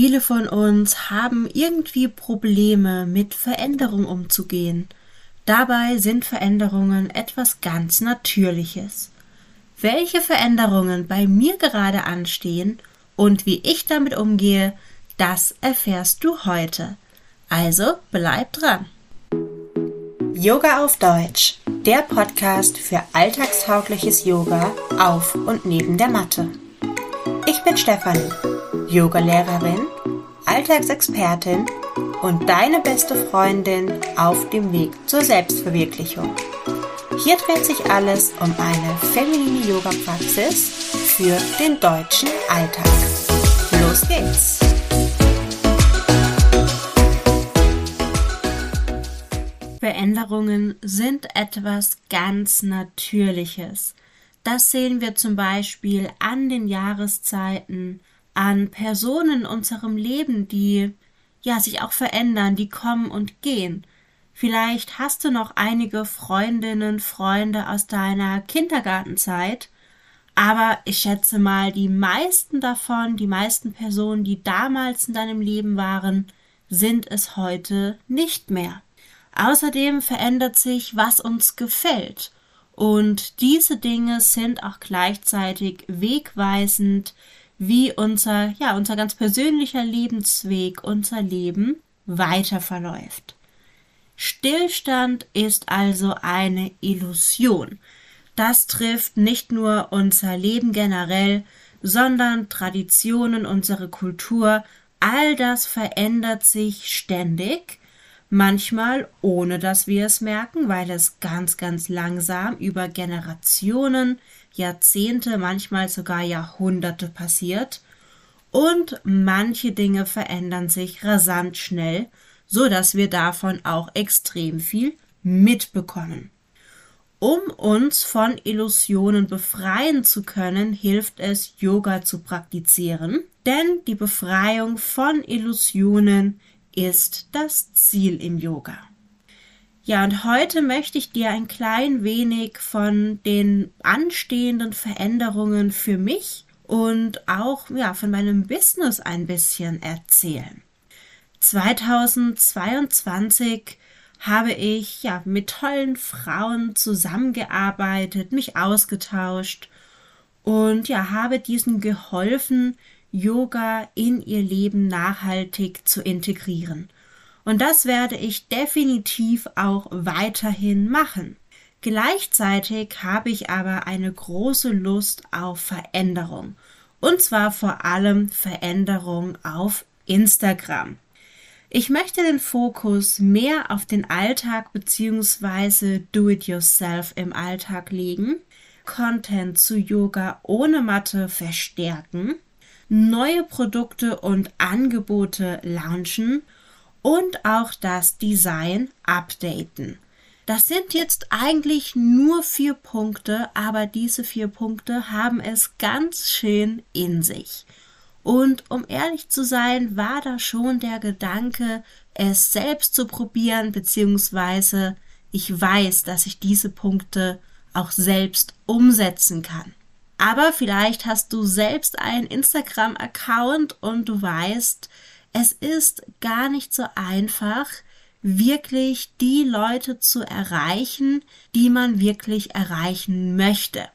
Viele von uns haben irgendwie Probleme mit Veränderung umzugehen. Dabei sind Veränderungen etwas ganz Natürliches. Welche Veränderungen bei mir gerade anstehen und wie ich damit umgehe, das erfährst du heute. Also bleib dran. Yoga auf Deutsch, der Podcast für alltagstaugliches Yoga auf und neben der Matte. Ich bin Stefanie Yogalehrerin, Alltagsexpertin und deine beste Freundin auf dem Weg zur Selbstverwirklichung. Hier dreht sich alles um eine feminine Yoga-Praxis für den deutschen Alltag. Los geht's! Veränderungen sind etwas ganz Natürliches. Das sehen wir zum Beispiel an den Jahreszeiten, an Personen in unserem Leben, die ja sich auch verändern, die kommen und gehen. Vielleicht hast du noch einige Freundinnen, Freunde aus deiner Kindergartenzeit, aber ich schätze mal, die meisten davon, die meisten Personen, die damals in deinem Leben waren, sind es heute nicht mehr. Außerdem verändert sich, was uns gefällt. Und diese Dinge sind auch gleichzeitig wegweisend wie unser, ja, unser ganz persönlicher Lebensweg, unser Leben weiter verläuft. Stillstand ist also eine Illusion. Das trifft nicht nur unser Leben generell, sondern Traditionen, unsere Kultur, all das verändert sich ständig, manchmal ohne dass wir es merken, weil es ganz, ganz langsam über Generationen, Jahrzehnte, manchmal sogar Jahrhunderte passiert. Und manche Dinge verändern sich rasant schnell, so dass wir davon auch extrem viel mitbekommen. Um uns von Illusionen befreien zu können, hilft es, Yoga zu praktizieren, denn die Befreiung von Illusionen ist das Ziel im Yoga. Ja, und heute möchte ich dir ein klein wenig von den anstehenden Veränderungen für mich und auch ja, von meinem Business ein bisschen erzählen. 2022 habe ich ja mit tollen Frauen zusammengearbeitet, mich ausgetauscht und ja, habe diesen geholfen, Yoga in ihr Leben nachhaltig zu integrieren. Und das werde ich definitiv auch weiterhin machen. Gleichzeitig habe ich aber eine große Lust auf Veränderung. Und zwar vor allem Veränderung auf Instagram. Ich möchte den Fokus mehr auf den Alltag bzw. Do-it-yourself im Alltag legen, Content zu Yoga ohne Matte verstärken, neue Produkte und Angebote launchen und auch das Design updaten. Das sind jetzt eigentlich nur vier Punkte, aber diese vier Punkte haben es ganz schön in sich. Und um ehrlich zu sein, war da schon der Gedanke, es selbst zu probieren, beziehungsweise ich weiß, dass ich diese Punkte auch selbst umsetzen kann. Aber vielleicht hast du selbst einen Instagram-Account und du weißt, es ist gar nicht so einfach, wirklich die Leute zu erreichen, die man wirklich erreichen möchte.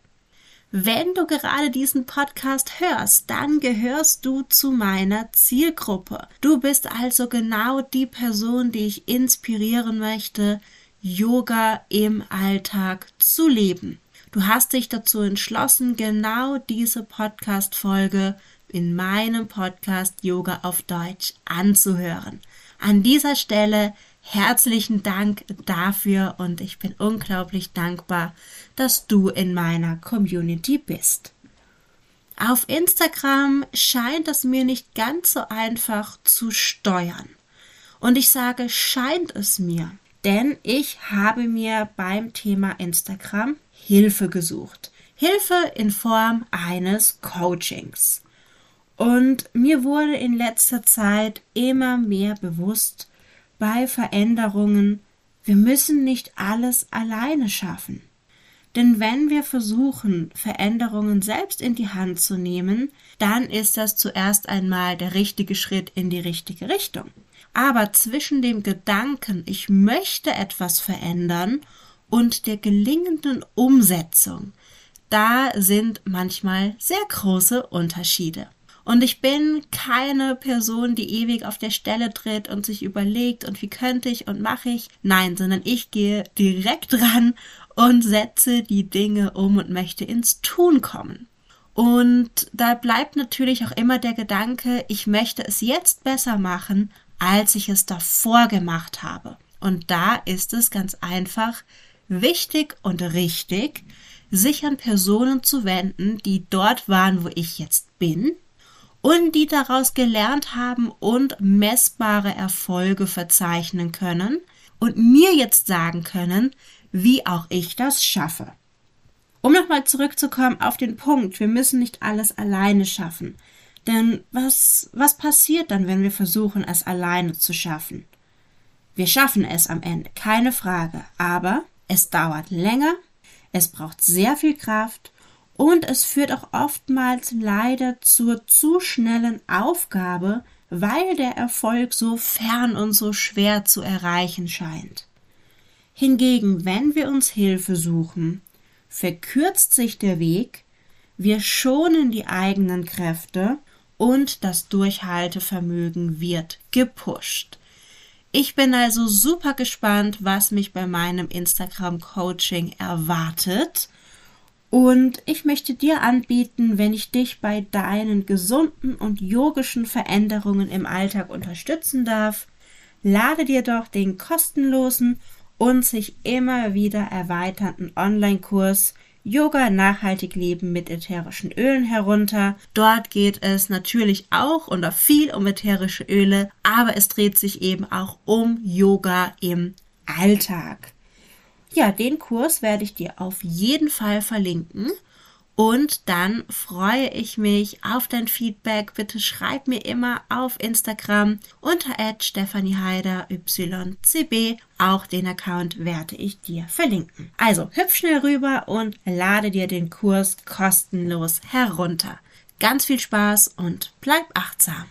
Wenn du gerade diesen Podcast hörst, dann gehörst du zu meiner Zielgruppe. Du bist also genau die Person, die ich inspirieren möchte, Yoga im Alltag zu leben. Du hast dich dazu entschlossen, genau diese Podcast-Folge in meinem Podcast Yoga auf Deutsch anzuhören. An dieser Stelle herzlichen Dank dafür und ich bin unglaublich dankbar, dass du in meiner Community bist. Auf Instagram scheint es mir nicht ganz so einfach zu steuern. Und ich sage, scheint es mir, denn ich habe mir beim Thema Instagram Hilfe gesucht. Hilfe in Form eines Coachings. Und mir wurde in letzter Zeit immer mehr bewusst, bei Veränderungen, wir müssen nicht alles alleine schaffen. Denn wenn wir versuchen, Veränderungen selbst in die Hand zu nehmen, dann ist das zuerst einmal der richtige Schritt in die richtige Richtung. Aber zwischen dem Gedanken, ich möchte etwas verändern, und der gelingenden Umsetzung, da sind manchmal sehr große Unterschiede. Und ich bin keine Person, die ewig auf der Stelle tritt und sich überlegt, und wie könnte ich und mache ich. Nein, sondern ich gehe direkt ran und setze die Dinge um und möchte ins Tun kommen. Und da bleibt natürlich auch immer der Gedanke, ich möchte es jetzt besser machen, als ich es davor gemacht habe. Und da ist es ganz einfach wichtig und richtig, sich an Personen zu wenden, die dort waren, wo ich jetzt bin und die daraus gelernt haben und messbare Erfolge verzeichnen können und mir jetzt sagen können, wie auch ich das schaffe. Um nochmal zurückzukommen auf den Punkt, wir müssen nicht alles alleine schaffen. Denn was, was passiert dann, wenn wir versuchen, es alleine zu schaffen? Wir schaffen es am Ende, keine Frage, aber es dauert länger, es braucht sehr viel Kraft und es führt auch oftmals leider zur zu schnellen Aufgabe, weil der Erfolg so fern und so schwer zu erreichen scheint. Hingegen, wenn wir uns Hilfe suchen, verkürzt sich der Weg, wir schonen die eigenen Kräfte und das Durchhaltevermögen wird gepusht. Ich bin also super gespannt, was mich bei meinem Instagram Coaching erwartet. Und ich möchte dir anbieten, wenn ich dich bei deinen gesunden und yogischen Veränderungen im Alltag unterstützen darf, lade dir doch den kostenlosen und sich immer wieder erweiternden Online-Kurs Yoga nachhaltig leben mit ätherischen Ölen herunter. Dort geht es natürlich auch oder viel um ätherische Öle, aber es dreht sich eben auch um Yoga im Alltag. Ja, den Kurs werde ich dir auf jeden Fall verlinken. Und dann freue ich mich auf dein Feedback. Bitte schreib mir immer auf Instagram unter @stephanieheider ycb. Auch den Account werde ich dir verlinken. Also hüpf schnell rüber und lade dir den Kurs kostenlos herunter. Ganz viel Spaß und bleib achtsam.